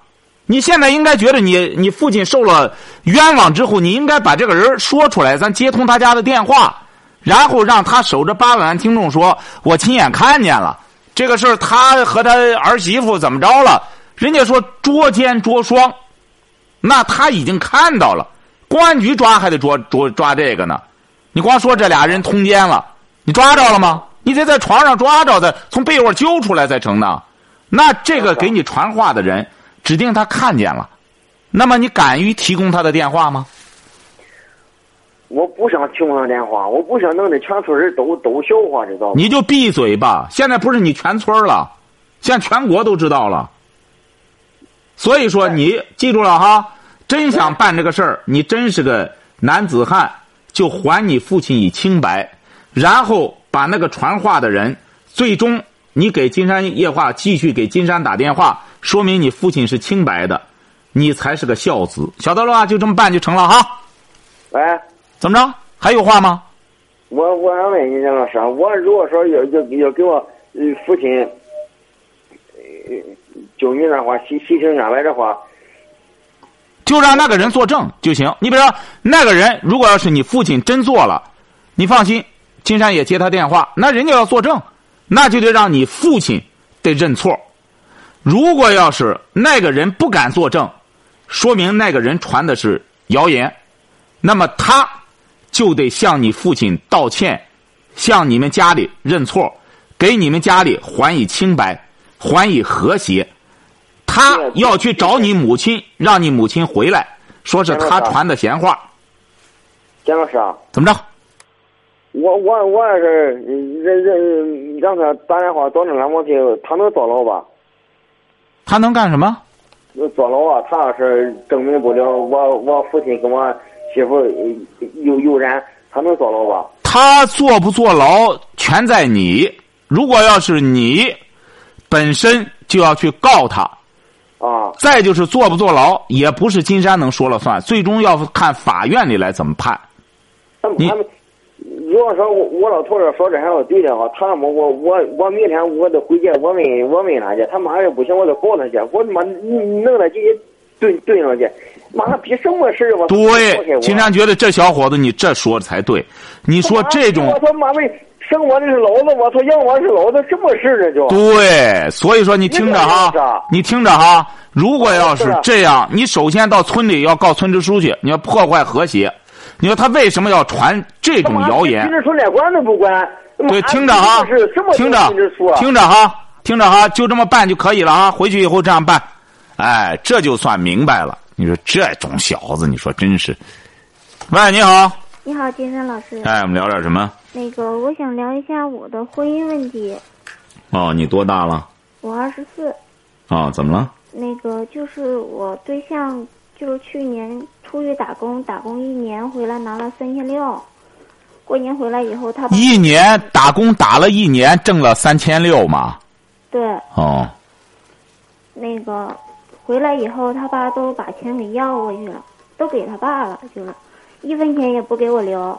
你现在应该觉得你你父亲受了冤枉之后，你应该把这个人说出来，咱接通他家的电话，然后让他守着八百万听众说，我亲眼看见了这个事儿，他和他儿媳妇怎么着了？人家说捉奸捉双，那他已经看到了，公安局抓还得捉捉抓这个呢。你光说这俩人通奸了，你抓着了吗？你得在床上抓着的，从被窝揪出来才成呢。那这个给你传话的人。指定他看见了，那么你敢于提供他的电话吗？我不想提供他电话，我不想弄得全村人都都笑话，知道吗？你就闭嘴吧！现在不是你全村了，现在全国都知道了。所以说，你记住了哈，真想办这个事儿，你真是个男子汉，就还你父亲以清白，然后把那个传话的人，最终你给金山夜话继续给金山打电话。说明你父亲是清白的，你才是个孝子，晓得了吧？就这么办就成了哈。喂，怎么着？还有话吗？我我想问你，杨老师，我如果说要要要给我父亲，就你那话洗洗清冤白的话，就让那个人作证就行。你比如说，那个人如果要是你父亲真做了，你放心，金山也接他电话，那人家要作证，那就得让你父亲得认错。如果要是那个人不敢作证，说明那个人传的是谣言，那么他就得向你父亲道歉，向你们家里认错，给你们家里还以清白，还以和谐。他要去找你母亲，让你母亲回来，说是他传的闲话。蒋老师啊，怎么着？我我我要是人人让他打电话找那两毛钱，他能坐牢吧？他能干什么？坐牢啊！他要是证明不了我我父亲跟我媳妇有有染，他能坐牢吧？他坐不坐牢全在你。如果要是你本身就要去告他啊，再就是坐不坐牢也不是金山能说了算，最终要看法院里来怎么判。你。如果说我我老头子说这还要对的话，他妈我我我明天我得回去，我问我问他去，他妈要不行，我就告他去，我他妈弄他进去蹲蹲上去，妈比什么事我对，金山觉得这小伙子你这说的才对，你说这种我他妈的生我的是老子，我说养我是老子，什么事呢就对，所以说你听着哈，你听着哈，如果要是这样，你首先到村里要告村支书去，你要破坏和谐。你说他为什么要传这种谣言？管都不管。对，听着哈，听着，听着哈，听着哈，就这么办就可以了啊！回去以后这样办，哎，这就算明白了。你说这种小子，你说真是。喂，你好。你好，金山老师。哎，我们聊点什么？那个，我想聊一下我的婚姻问题。哦，你多大了？我二十四。哦，怎么了？那个就是我对象，就是去年。出去打工，打工一年回来拿了三千六。过年回来以后，他一年打工打了一年，挣了三千六嘛。对。哦。那个回来以后，他爸都把钱给要过去了，都给他爸了，就是一分钱也不给我留。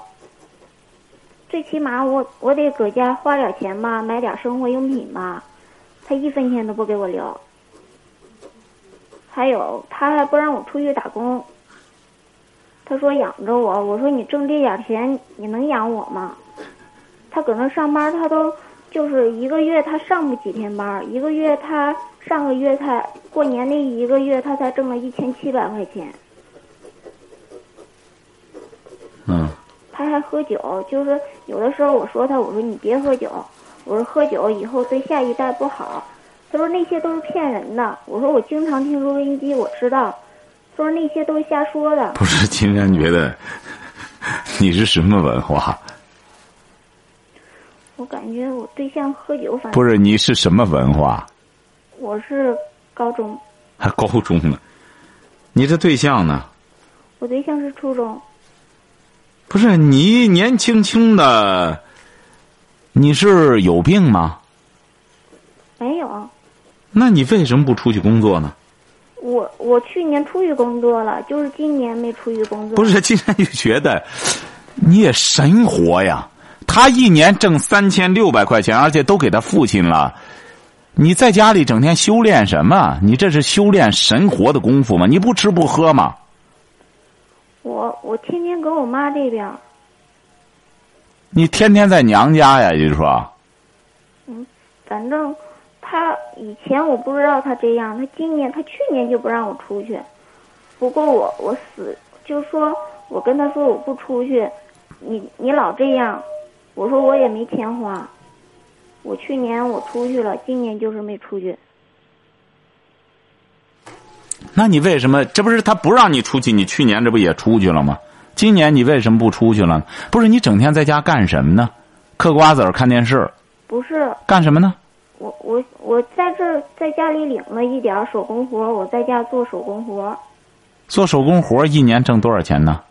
最起码我我得搁家花点钱吧，买点生活用品吧，他一分钱都不给我留。还有，他还不让我出去打工。他说养着我，我说你挣这点钱，你能养我吗？他搁那上班，他都就是一个月他上不几天班，一个月他上个月他过年那一个月他才挣了一千七百块钱。嗯。他还喝酒，就是有的时候我说他，我说你别喝酒，我说喝酒以后对下一代不好。他说那些都是骗人的。我说我经常听录音机，我知道。他说那些都是瞎说的。不是，金山觉得你是什么文化？我感觉我对象喝酒，反正不是你是什么文化？我是高中。还高中呢？你这对象呢？我对象是初中。不是你年轻轻的，你是有病吗？没有，那你为什么不出去工作呢？我我去年出去工作了，就是今年没出去工作。不是，金山就觉得你也神活呀。他一年挣三千六百块钱，而且都给他父亲了。你在家里整天修炼什么？你这是修炼神活的功夫吗？你不吃不喝吗？我我天天搁我妈这边。你天天在娘家呀？也就是说。嗯，反正他以前我不知道他这样，他今年他去年就不让我出去。不过我我死就说，我跟他说我不出去，你你老这样，我说我也没钱花。我去年我出去了，今年就是没出去。那你为什么？这不是他不让你出去，你去年这不也出去了吗？今年你为什么不出去了？不是你整天在家干什么呢？嗑瓜子儿、看电视？不是。干什么呢？我我我在这儿在家里领了一点手工活，我在家做手工活。做手工活一年挣多少钱呢？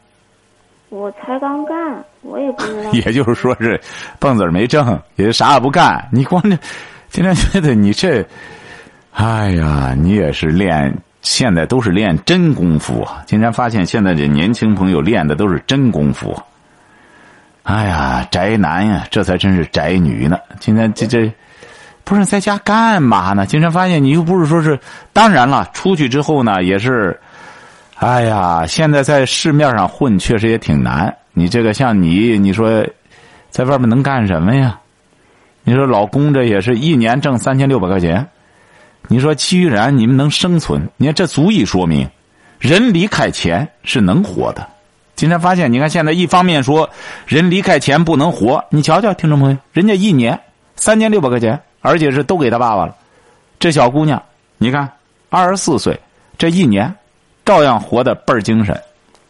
我才刚干，我也不知道。也就是说是蹦子没挣，也啥也不干。你光这，今天觉得你这，哎呀，你也是练，现在都是练真功夫啊！今天发现现在这年轻朋友练的都是真功夫。哎呀，宅男呀，这才真是宅女呢！今天这这，不是在家干嘛呢？今天发现你又不是说是，当然了，出去之后呢，也是。哎呀，现在在市面上混确实也挺难。你这个像你，你说，在外面能干什么呀？你说老公这也是一年挣三千六百块钱，你说居然你们能生存？你看这足以说明，人离开钱是能活的。今天发现，你看现在一方面说人离开钱不能活，你瞧瞧，听众朋友，人家一年三千六百块钱，而且是都给他爸爸了。这小姑娘，你看二十四岁，这一年。照样活得倍儿精神，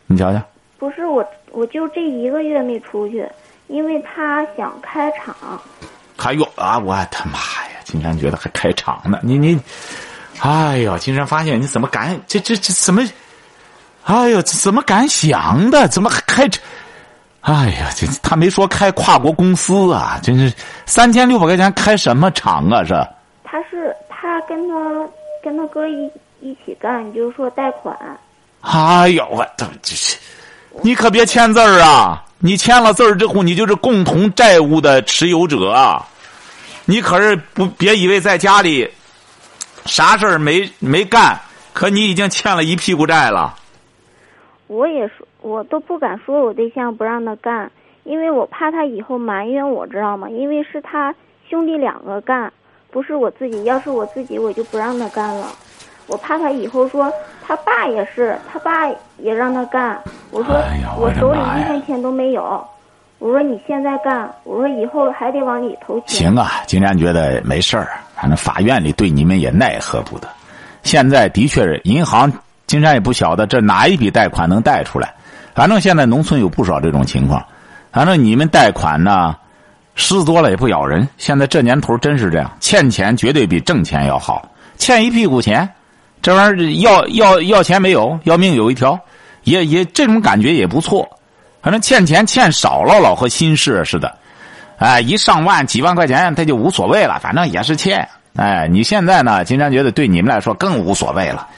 你瞧瞧。不是我，我就这一个月没出去，因为他想开厂。还有啊！我他妈呀！金山觉得还开厂呢，你你，哎呦！金山发现你怎么敢这这这怎么？哎呦，怎么敢想的？怎么还开？哎呀，这他没说开跨国公司啊！真是三千六百块钱开什么厂啊？是？他是他跟他跟他哥一。一起干，就是说贷款。哎呦，我这这是，你可别签字儿啊！你签了字儿之后，你就是共同债务的持有者啊！你可是不别以为在家里啥事儿没没干，可你已经欠了一屁股债了。我也说，我都不敢说我对象不让他干，因为我怕他以后埋怨我，知道吗？因为是他兄弟两个干，不是我自己。要是我自己，我就不让他干了。我怕他以后说他爸也是，他爸也让他干。我说我手里一分钱都没有。我说你现在干，我说以后还得往里投钱。行啊，金山觉得没事儿，反正法院里对你们也奈何不得。现在的确是银行，金山也不晓得这哪一笔贷款能贷出来。反正现在农村有不少这种情况。反正你们贷款呢，狮子多了也不咬人。现在这年头真是这样，欠钱绝对比挣钱要好，欠一屁股钱。这玩意儿要要要钱没有，要命有一条，也也这种感觉也不错。反正欠钱欠少了，老和心事似的。哎，一上万几万块钱他就无所谓了，反正也是欠。哎，你现在呢？金山觉得对你们来说更无所谓了。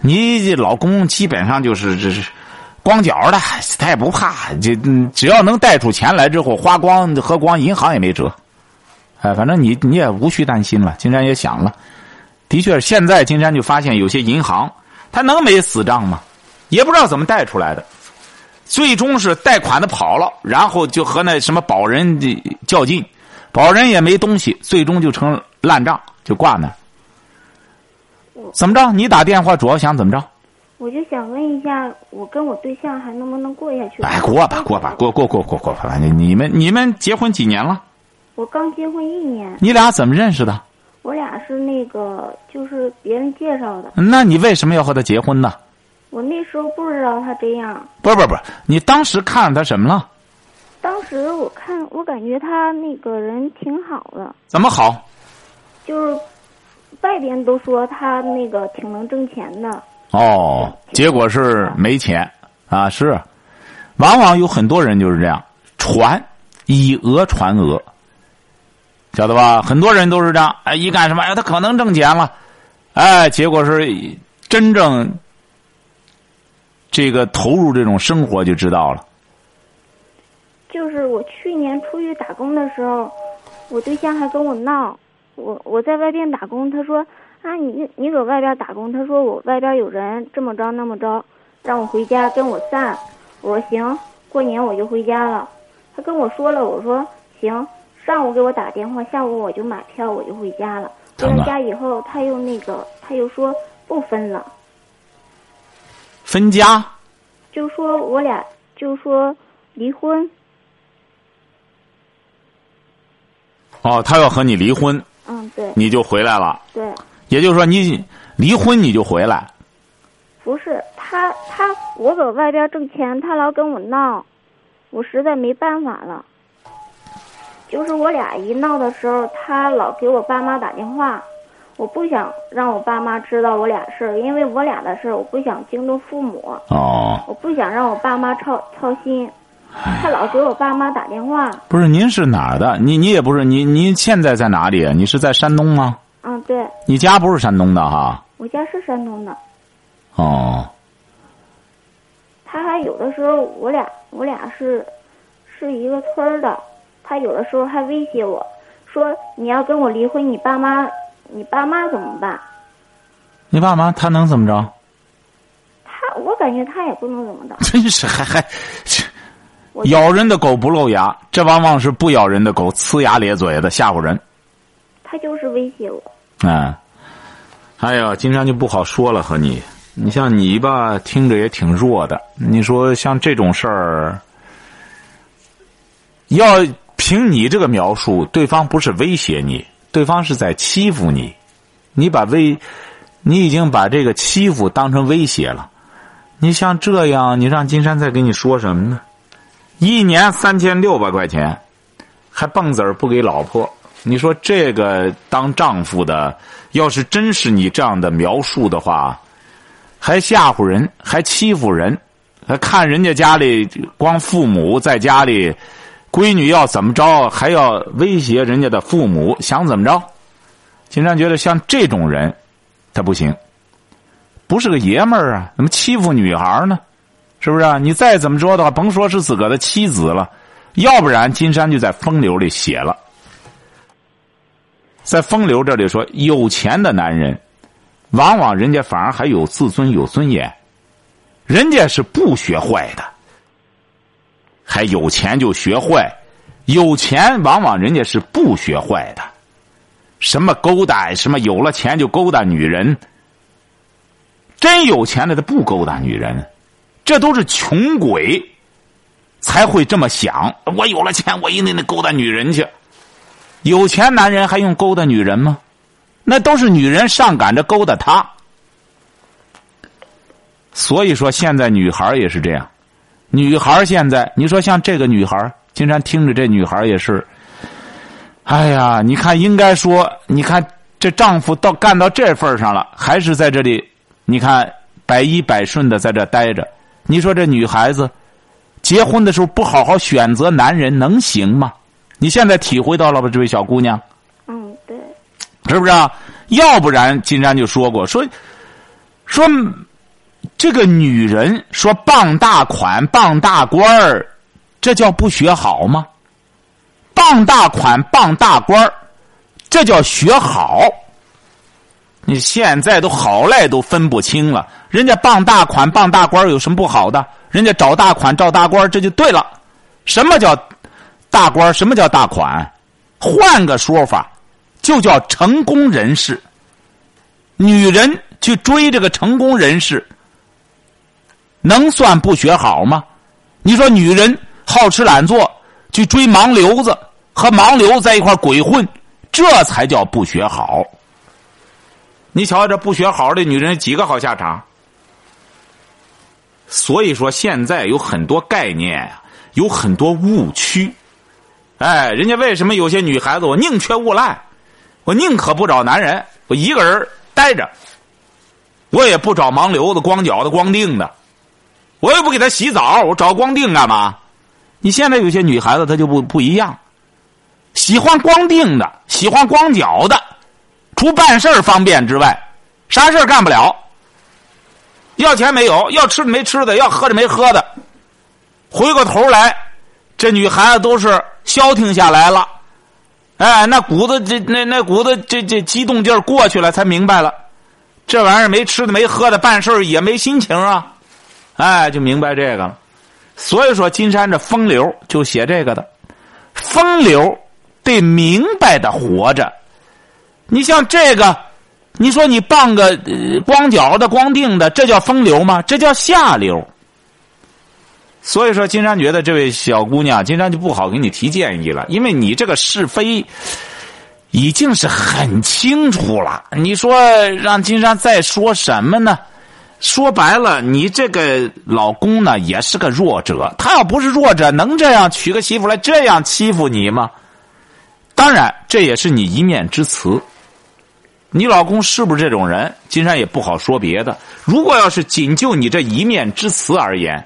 你老公基本上就是这是光脚的，他也不怕，就只要能贷出钱来之后花光喝光，银行也没辙。哎，反正你你也无需担心了。金山也想了。的确，现在金山就发现有些银行，他能没死账吗？也不知道怎么贷出来的，最终是贷款的跑了，然后就和那什么保人较劲，保人也没东西，最终就成烂账，就挂那。怎么着？你打电话主要想怎么着？我就想问一下，我跟我对象还能不能过下去？哎，过吧，过吧，过过过过过，反正你们你们结婚几年了？我刚结婚一年。你俩怎么认识的？我俩是那个，就是别人介绍的。那你为什么要和他结婚呢？我那时候不知道他这样。不不不，你当时看他什么了？当时我看，我感觉他那个人挺好的。怎么好？就是外边都说他那个挺能挣钱的。哦，结果是没钱啊！是，往往有很多人就是这样，传以讹传讹。晓得吧？很多人都是这样，哎，一干什么，哎，他可能挣钱了，哎，结果是真正这个投入这种生活就知道了。就是我去年出去打工的时候，我对象还跟我闹，我我在外边打工，他说啊你你搁外边打工，他说我外边有人这么着那么着，让我回家跟我散，我说行，过年我就回家了。他跟我说了，我说行，上午给我打电话，下午我就买票我就回家了。回到家以后，他又那个他又说不分了，分家，就说我俩就说离婚。哦，他要和你离婚，嗯，对，你就回来了。对，也就是说，你离婚你就回来。不是他，他我搁外边挣钱，他老跟我闹，我实在没办法了。就是我俩一闹的时候，他老给我爸妈打电话，我不想让我爸妈知道我俩事儿，因为我俩的事儿，我不想惊动父母。哦，我不想让我爸妈操操心，他老给我爸妈打电话。不是，您是哪儿的？你你也不是，你您现在在哪里？你是在山东吗？嗯，对，你家不是山东的哈？我家是山东的。哦，他还有的时候，我俩我俩是是一个村儿的，他有的时候还威胁我说：“你要跟我离婚，你爸妈你爸妈怎么办你爸妈他能怎么着？？”他我感觉他也不能怎么着。真是还还，咬人的狗不露牙，这往往是不咬人的狗呲牙咧嘴的吓唬人。他就是威胁我。嗯，哎呀，金山就不好说了和你。你像你吧，听着也挺弱的。你说像这种事儿，要凭你这个描述，对方不是威胁你，对方是在欺负你。你把威，你已经把这个欺负当成威胁了。你像这样，你让金山再给你说什么呢？一年三千六百块钱，还蹦子儿不给老婆。你说这个当丈夫的，要是真是你这样的描述的话，还吓唬人，还欺负人，还看人家家里光父母在家里，闺女要怎么着，还要威胁人家的父母，想怎么着？金山觉得像这种人，他不行，不是个爷们儿啊，怎么欺负女孩呢？是不是啊？你再怎么说的话，甭说是自个的妻子了，要不然金山就在风流里写了。在风流这里说，有钱的男人，往往人家反而还有自尊、有尊严，人家是不学坏的，还有钱就学坏，有钱往往人家是不学坏的，什么勾搭，什么有了钱就勾搭女人，真有钱的他不勾搭女人，这都是穷鬼才会这么想。我有了钱，我一定得勾搭女人去。有钱男人还用勾搭女人吗？那都是女人上赶着勾搭他。所以说，现在女孩也是这样。女孩现在，你说像这个女孩，经常听着这女孩也是。哎呀，你看，应该说，你看这丈夫到干到这份上了，还是在这里，你看百依百顺的在这待着。你说这女孩子结婚的时候不好好选择男人，能行吗？你现在体会到了吧，这位小姑娘？嗯，对。是不是啊？要不然金山就说过，说说这个女人说傍大款、傍大官儿，这叫不学好吗？傍大款、傍大官儿，这叫学好。你现在都好赖都分不清了，人家傍大款、傍大官儿有什么不好的？人家找大款、找大官儿，这就对了。什么叫大官？什么叫大款？换个说法。就叫成功人士。女人去追这个成功人士，能算不学好吗？你说女人好吃懒做，去追盲流子，和盲流在一块鬼混，这才叫不学好。你瞧这不学好的女人几个好下场？所以说现在有很多概念，有很多误区。哎，人家为什么有些女孩子我宁缺毋滥？我宁可不找男人，我一个人待着，我也不找盲流子、光脚的、光腚的，我又不给他洗澡，我找光腚干嘛？你现在有些女孩子她就不不一样，喜欢光腚的，喜欢光脚的，除办事儿方便之外，啥事儿干不了。要钱没有，要吃的没吃的，要喝的没喝的。回过头来，这女孩子都是消停下来了。哎，那股子这那那股子这这激动劲儿过去了，才明白了，这玩意儿没吃的没喝的，办事儿也没心情啊。哎，就明白这个了。所以说，金山这风流就写这个的，风流得明白的活着。你像这个，你说你傍个、光脚的、光腚的，这叫风流吗？这叫下流。所以说，金山觉得这位小姑娘，金山就不好给你提建议了，因为你这个是非已经是很清楚了。你说让金山再说什么呢？说白了，你这个老公呢也是个弱者，他要不是弱者，能这样娶个媳妇来这样欺负你吗？当然，这也是你一面之词。你老公是不是这种人？金山也不好说别的。如果要是仅就你这一面之词而言，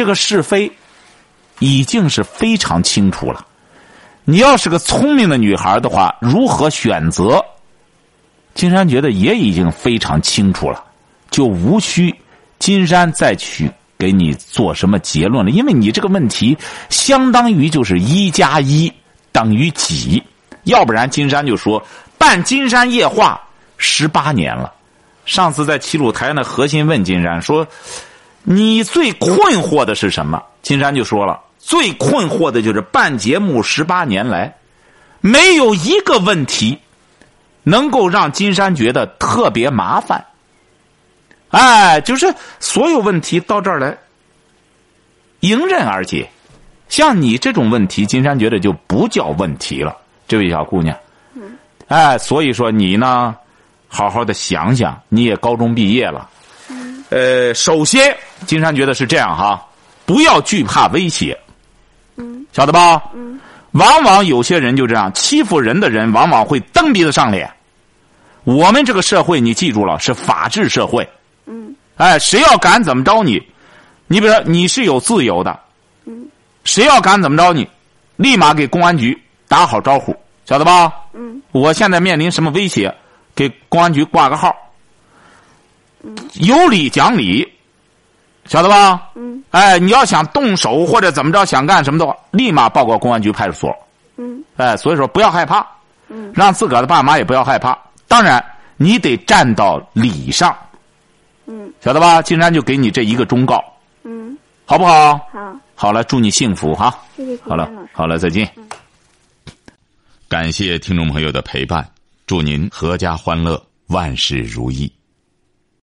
这个是非已经是非常清楚了。你要是个聪明的女孩的话，如何选择？金山觉得也已经非常清楚了。就无需金山再去给你做什么结论了，因为你这个问题相当于就是一加一等于几，要不然金山就说办金山夜话十八年了。上次在齐鲁台呢，核心问金山说：“你最困惑的是什么？”金山就说了：“最困惑的就是办节目十八年来，没有一个问题能够让金山觉得特别麻烦。”哎，就是所有问题到这儿来迎刃而解。像你这种问题，金山觉得就不叫问题了，这位小姑娘。哎，所以说你呢，好好的想想，你也高中毕业了。呃，首先，金山觉得是这样哈，不要惧怕威胁。嗯。晓得吧？嗯。往往有些人就这样欺负人的人，往往会蹬鼻子上脸。我们这个社会，你记住了，是法治社会。嗯，哎，谁要敢怎么着你，你比如说你是有自由的，嗯，谁要敢怎么着你，立马给公安局打好招呼，晓得吧？嗯，我现在面临什么威胁，给公安局挂个号，嗯，有理讲理，晓得吧？嗯，哎，你要想动手或者怎么着想干什么的话，立马报告公安局派出所，嗯，哎，所以说不要害怕，嗯，让自个儿的爸妈也不要害怕，当然你得站到理上。嗯，晓得吧？金山就给你这一个忠告，嗯，好不好？好，好了，祝你幸福哈！谢谢好了，好了，再见。感谢听众朋友的陪伴，祝您阖家欢乐，万事如意。